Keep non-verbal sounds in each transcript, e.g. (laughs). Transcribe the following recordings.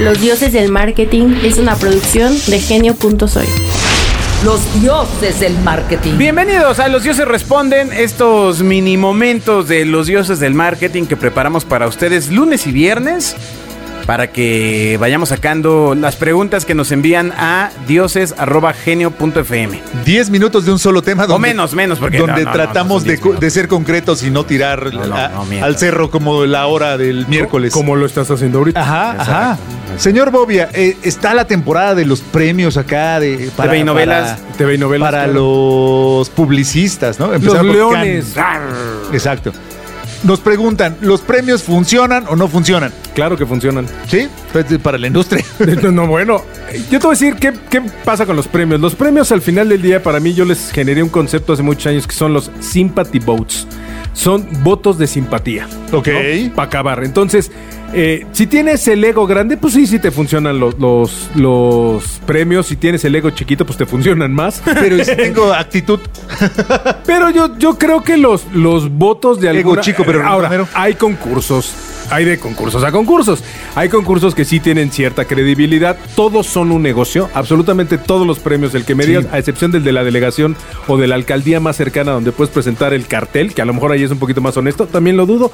Los dioses del marketing es una producción de genio.soy. Los dioses del marketing. Bienvenidos a Los Dioses Responden, estos mini momentos de los dioses del marketing que preparamos para ustedes lunes y viernes para que vayamos sacando las preguntas que nos envían a dioses.genio.fm. 10 minutos de un solo tema. O menos, menos, porque donde no, no, no, tratamos no de, 10 minutos. de ser concretos y no tirar No, no, a- no mientas. al cerro como la hora del miércoles. Como lo estás haciendo ahorita. Ajá, ajá. Señor Bobia, eh, está la temporada de los premios acá de TV y novelas. para- TV y novelas. para claro. los publicistas, ¿no? Los leones. Exacto. Nos preguntan, ¿los premios funcionan o no funcionan? Claro que funcionan. ¿Sí? Pues, Para la industria. (laughs) No, no, bueno, yo te voy a decir qué, qué pasa con los premios. Los premios al final del día, para mí, yo les generé un concepto hace muchos años que son los sympathy votes. Son votos de simpatía. Ok. Para acabar. Entonces, eh, si tienes el ego grande, pues sí, sí te funcionan los, los, los premios. Si tienes el ego chiquito, pues te funcionan más. Pero ¿y si (laughs) tengo actitud. Pero yo, yo creo que los, los votos de Ego alguna... chico, pero Ahora, hay concursos. Hay de concursos a concursos. Hay concursos que sí tienen cierta credibilidad. Todos son un negocio. Absolutamente todos los premios del que me digas, a excepción del de la delegación o de la alcaldía más cercana donde puedes presentar el cartel, que a lo mejor ahí es un poquito más honesto. También lo dudo,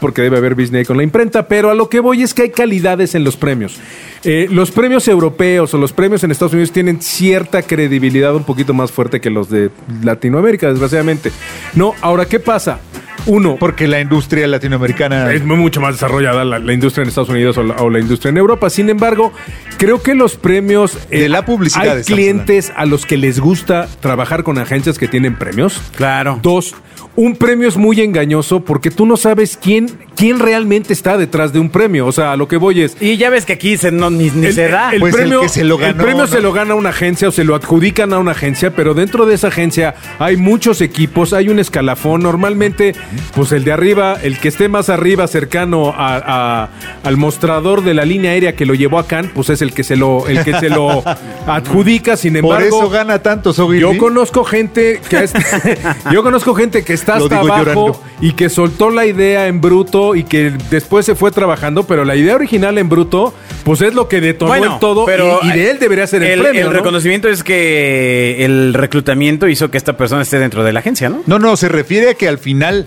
porque debe haber business con la imprenta. Pero a lo que voy es que hay calidades en los premios. Eh, los premios europeos o los premios en Estados Unidos tienen cierta credibilidad un poquito más fuerte que los de Latinoamérica, desgraciadamente. No, ahora, ¿qué pasa? Uno, Porque la industria latinoamericana. es mucho más desarrollada la, la industria en Estados Unidos o la, o la industria en Europa. Sin embargo, creo que los premios... eh, De la publicidad Hay clientes a los que les gusta trabajar con agencias que tienen premios. Claro. Dos, un premio es muy engañoso porque tú no sabes quién, quién realmente está detrás de un premio. O sea, a lo que voy es... Y ya ves que aquí se, no, ni, ni El, se da. el Pues el premio, que se lo ganó, el premio ¿no? se lo gana una agencia o se lo adjudican a una agencia, pero dentro de esa agencia hay muchos equipos, hay un escalafón. Normalmente, pues el de arriba, el que esté más arriba, cercano a- a- al mostrador de la línea aérea que lo llevó a Cannes, pues es el que se lo, el que se lo (laughs) adjudica. Sin Por embargo, eso gana tanto yo conozco gente que es- (laughs) yo conozco gente que está hasta abajo llorando. y que soltó la idea en bruto y que después se fue trabajando, pero la idea original en bruto, pues es lo que detonó el todo y, y de él debería ser el, premio. El ¿no? reconocimiento es que el reclutamiento hizo que esta persona esté dentro de la agencia, ¿no? No, no, se refiere a que al final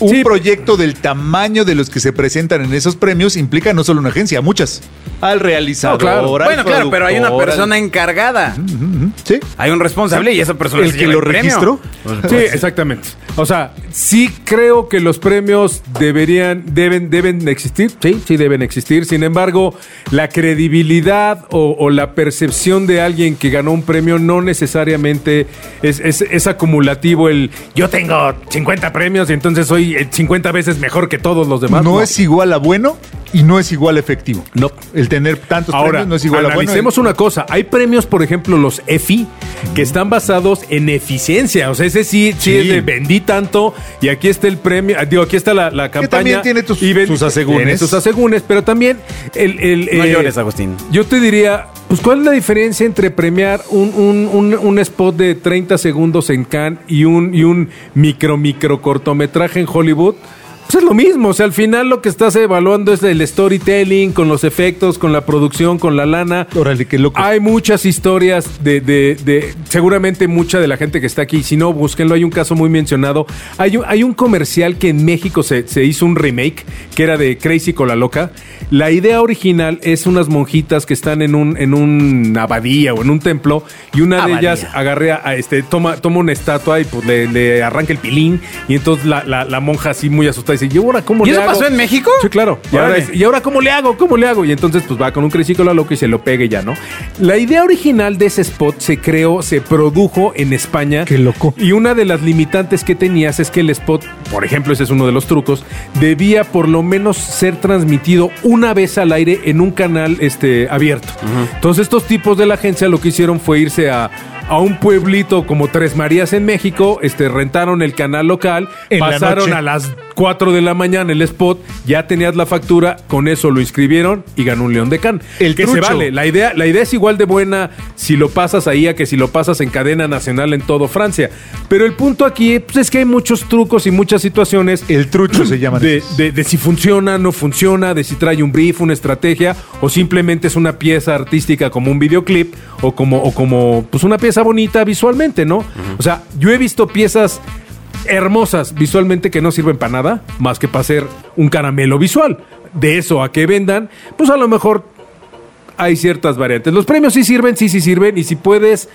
un Sí. proyecto del tamaño de los que se presentan en esos premios implica no solo una agencia, muchas. Al realizador. No, claro. al Bueno, claro, pero hay una persona al- encargada. Sí. Hay un responsable y esa persona El se que lleva lo registró. Sí, exactamente. O sea, sí creo que los premios deberían, deben, deben de existir. Sí, sí deben existir. Sin embargo, la credibilidad o, o la percepción de alguien que ganó un premio no necesariamente es, es- es acumulativo. El yo tengo 50 premios y entonces soy eh, 50 veces mejor que todos los demás. No, es igual a bueno y no es igual a efectivo. No. El tener tantos Ahora, premios no es igual a bueno. analicemos una cosa. Hay premios, por ejemplo, los EFI, que están basados en eficiencia. O sea, ese sí, sí, Sí. es de vendí tanto y aquí está el premio. ah, Digo, aquí está la, la campaña. también tiene tus- y ven- sus asegúnes. Tiene sus asegúnes, pero también el... el, No eh, llores, Agustín. Yo te diría, pues, ¿cuál es la diferencia entre premiar un, un- un- un spot de 30 segundos en Cannes y un, y un micro, micro cortometraje en Hollywood? Pues es lo mismo, o sea, al final lo que estás evaluando es el storytelling, con los efectos, con la producción, con la lana. Órale, qué loco. Hay muchas historias de, de- de- seguramente mucha de la gente que está aquí, si no, búsquenlo, hay un caso muy mencionado. Hay un, hay un comercial que en México se, se hizo un remake, que era de Crazy con la loca. La idea original es unas monjitas que están en un en una abadía o en un templo y una de ellas agarre a, este, toma, toma una estatua y pues le, le arranca el pilín y entonces la, la- la monja así muy asustada dice, ¿y ahora cómo ¿Y le eso hago?" pasó en México? Sí, claro. Y ahora, es- ¿Y ahora cómo le hago? ¿Cómo le hago? Y entonces pues va con un crecico la loca y se lo pegue ya, ¿no? La idea original de ese spot se creó, se produjo en España. Qué loco. Y una de las limitantes que tenías es que el spot, por ejemplo, ese es uno de los trucos, debía por lo menos ser transmitido una vez al aire en un canal este, abierto. Entonces estos tipos de la agencia lo que hicieron fue irse a a un pueblito como Tres Marías en México, este, rentaron el canal local, En la pasaron noche. a las 4 de la mañana el spot, ya tenías la factura, con eso lo inscribieron y ganó un León de Can. El que se vale. La idea, la idea es igual de buena si lo pasas ahí a que si lo pasas en cadena nacional en todo Francia. Pero el punto aquí pues, es que hay muchos trucos y muchas situaciones El trucho se llama. de, de- de si funciona, no funciona, de si trae un brief, una estrategia, o simplemente es una pieza artística como un videoclip, o como, o como pues una pieza bonita visualmente, ¿no? O sea, yo he visto piezas hermosas visualmente que no sirven para nada, más que para hacer un caramelo visual. De eso a que vendan, pues a lo mejor hay ciertas variantes. Los premios sí sirven, sí, sí sirven, y si puedes.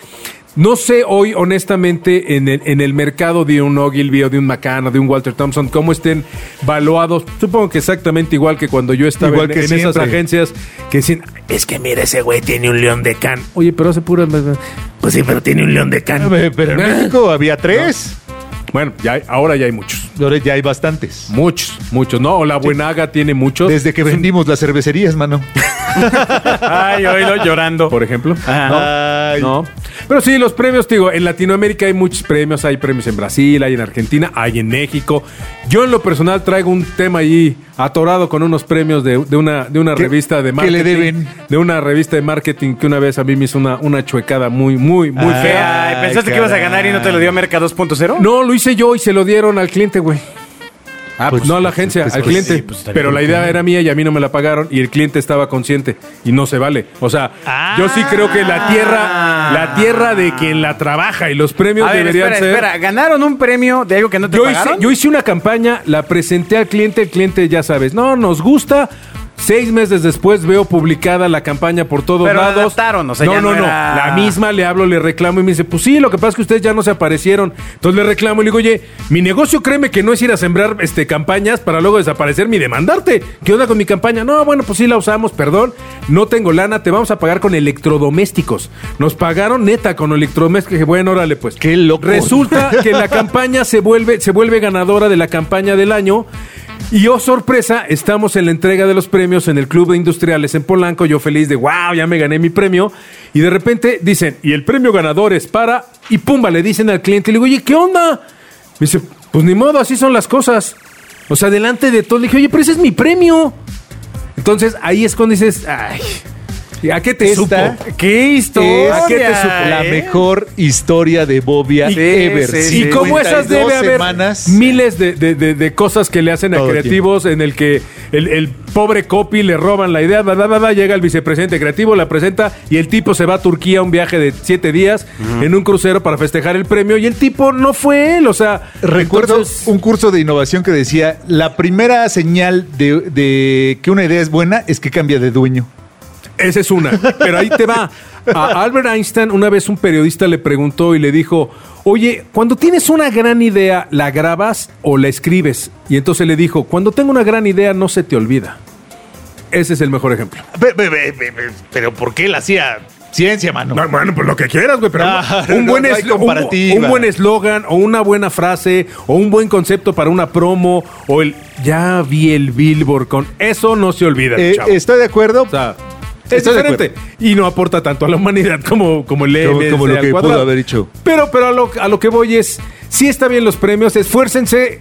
No sé hoy, honestamente, en el, en el mercado de un Ogilvy o de un McCann o de un Walter Thompson, cómo estén valuados. Supongo que exactamente igual que cuando yo estaba Igual en, que en esas agencias que dicen, es que mira, ese güey tiene un león de can. Oye, pero hace pura... Pues sí, pero tiene un león de can. Pero en México había tres. Bueno, ya hay- ahora ya hay muchos. Ahora ya hay bastantes. Muchos, muchos. No, la Buenaga tiene muchos. Desde que vendimos las cervecerías, mano. (laughs) Ay, oílo llorando. Por ejemplo. Ajá. Ay. No. Pero sí, los premios, te digo, en Latinoamérica hay muchos premios, hay premios en Brasil, hay en Argentina, hay en México. Yo en lo personal traigo un tema ahí atorado con unos premios de, de una, de una ¿Qué- revista de qué marketing. le deben? De una revista de marketing que una vez a mí me hizo una, una chuecada muy, muy, muy fea. ¿Pensaste que ibas a ganar y no te lo dio Merca 2.0? No, lo hice yo y se lo dieron al cliente, güey. Ah, Pues, no a la agencia, pues, al pues, cliente. sí, pues, pero la idea era mía y a mí no me la pagaron y el cliente estaba consciente y no se vale. O sea, yo sí creo que la tierra, la tierra de quien la trabaja y los premios A ver, deberían espera, ser. espera. ¿Ganaron un premio de algo que no te Yo hice, yo hice una campaña, la presenté al cliente, el cliente ya sabes, no, nos gusta. Seis meses después veo publicada la campaña por todos Pero la lados. adaptaron, o sea, no, ya no, no no. era- La misma le hablo, le reclamo y me dice, pues sí, lo que pasa es que ustedes ya no se aparecieron. Entonces le reclamo y le digo, oye, mi negocio créeme que no es ir a sembrar este, campañas para luego desaparecerme y demandarte. ¿Qué onda con mi campaña? No, bueno, pues sí la usamos, perdón. No tengo lana, te vamos a pagar con electrodomésticos. Nos pagaron neta con electrodomésticos. Dije, bueno, órale, pues. Qué loco. Resulta que la (laughs) campaña se vuelve, se vuelve ganadora de la campaña del año. Y oh, sorpresa, estamos en la entrega de los premios en el Club de Industriales en Polanco. Yo feliz de, wow, ya me gané mi premio. Y de repente dicen, y el premio ganador es para... Y pumba, le dicen al cliente, le digo, oye, ¿qué onda? Me dice, pues ni modo, así son las cosas. O sea, delante de todo, le dije, oye, pero ese es mi premio. Entonces ahí es cuando dices, ay, ¿a qué te supo? ¿Qué historia? ¿A qué te supo? la eh? mejor historia de Bobia Sí, ever. sí, sí. Y como esas 52 debe haber semanas. miles de, de- de- de cosas que le hacen a creativos en el que el, el pobre copy le roban la idea, bla, bla, bla, bla, llega el vicepresidente creativo, la presenta y el tipo se va a Turquía a un viaje de siete días en un crucero para festejar el premio y el tipo no fue él, o sea, Recuerdo entonces- un curso de innovación que decía, la primera señal de, de que una idea es buena es que cambia de dueño. Esa es una. Pero ahí te va. A Albert Einstein, una vez un periodista le preguntó y le dijo: Oye, cuando tienes una gran idea, ¿la grabas o la escribes? Y entonces le dijo: Cuando tengo una gran idea, no se te olvida. Ese es el mejor ejemplo. Pe- pe- pe- pe- pe- Pero ¿por qué él hacía ciencia, mano? No, bueno, pues lo que quieras, güey, pero Ah, un, no, buen no un- buen eslogan o una buena frase o un buen concepto para una promo o el ya vi el billboard con eso no se olvida, Eh, chavo. estoy de acuerdo. O sea, es Estoy diferente y no aporta tanto a la humanidad como, como el Como- como lo que pudo haber hecho. Pero, pero a, lo, a lo que voy es, sí está bien los premios, esfuércense.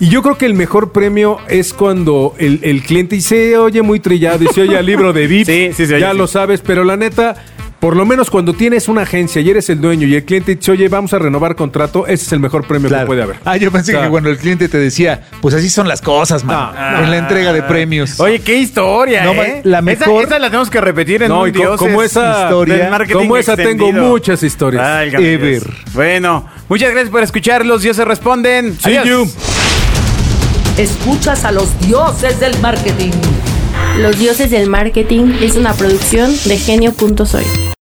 Y yo creo que el mejor premio es cuando el, el cliente y se oye muy trillado y se oye al libro de VIP. Sí, sí oye, Ya sí. lo sabes, pero la neta, por lo menos cuando tienes una agencia y eres el dueño y el cliente dice, oye, vamos a renovar contrato, ese es el mejor premio Claro. que puede haber. Ah, yo pensé que cuando el cliente te decía, pues así son las cosas, man. No. en la entrega de premios. Oye, qué historia, No, ¿eh? la Esa- mejor- Esa, la tenemos que repetir en No, un Dioses como esa- historia, del marketing como esa tengo muchas historias. Válgame Ever. Dios. Bueno, muchas gracias por escuchar. Los dioses responden. See Adiós. you. Escuchas a los dioses del marketing. Los dioses del marketing es una producción de genio.soy.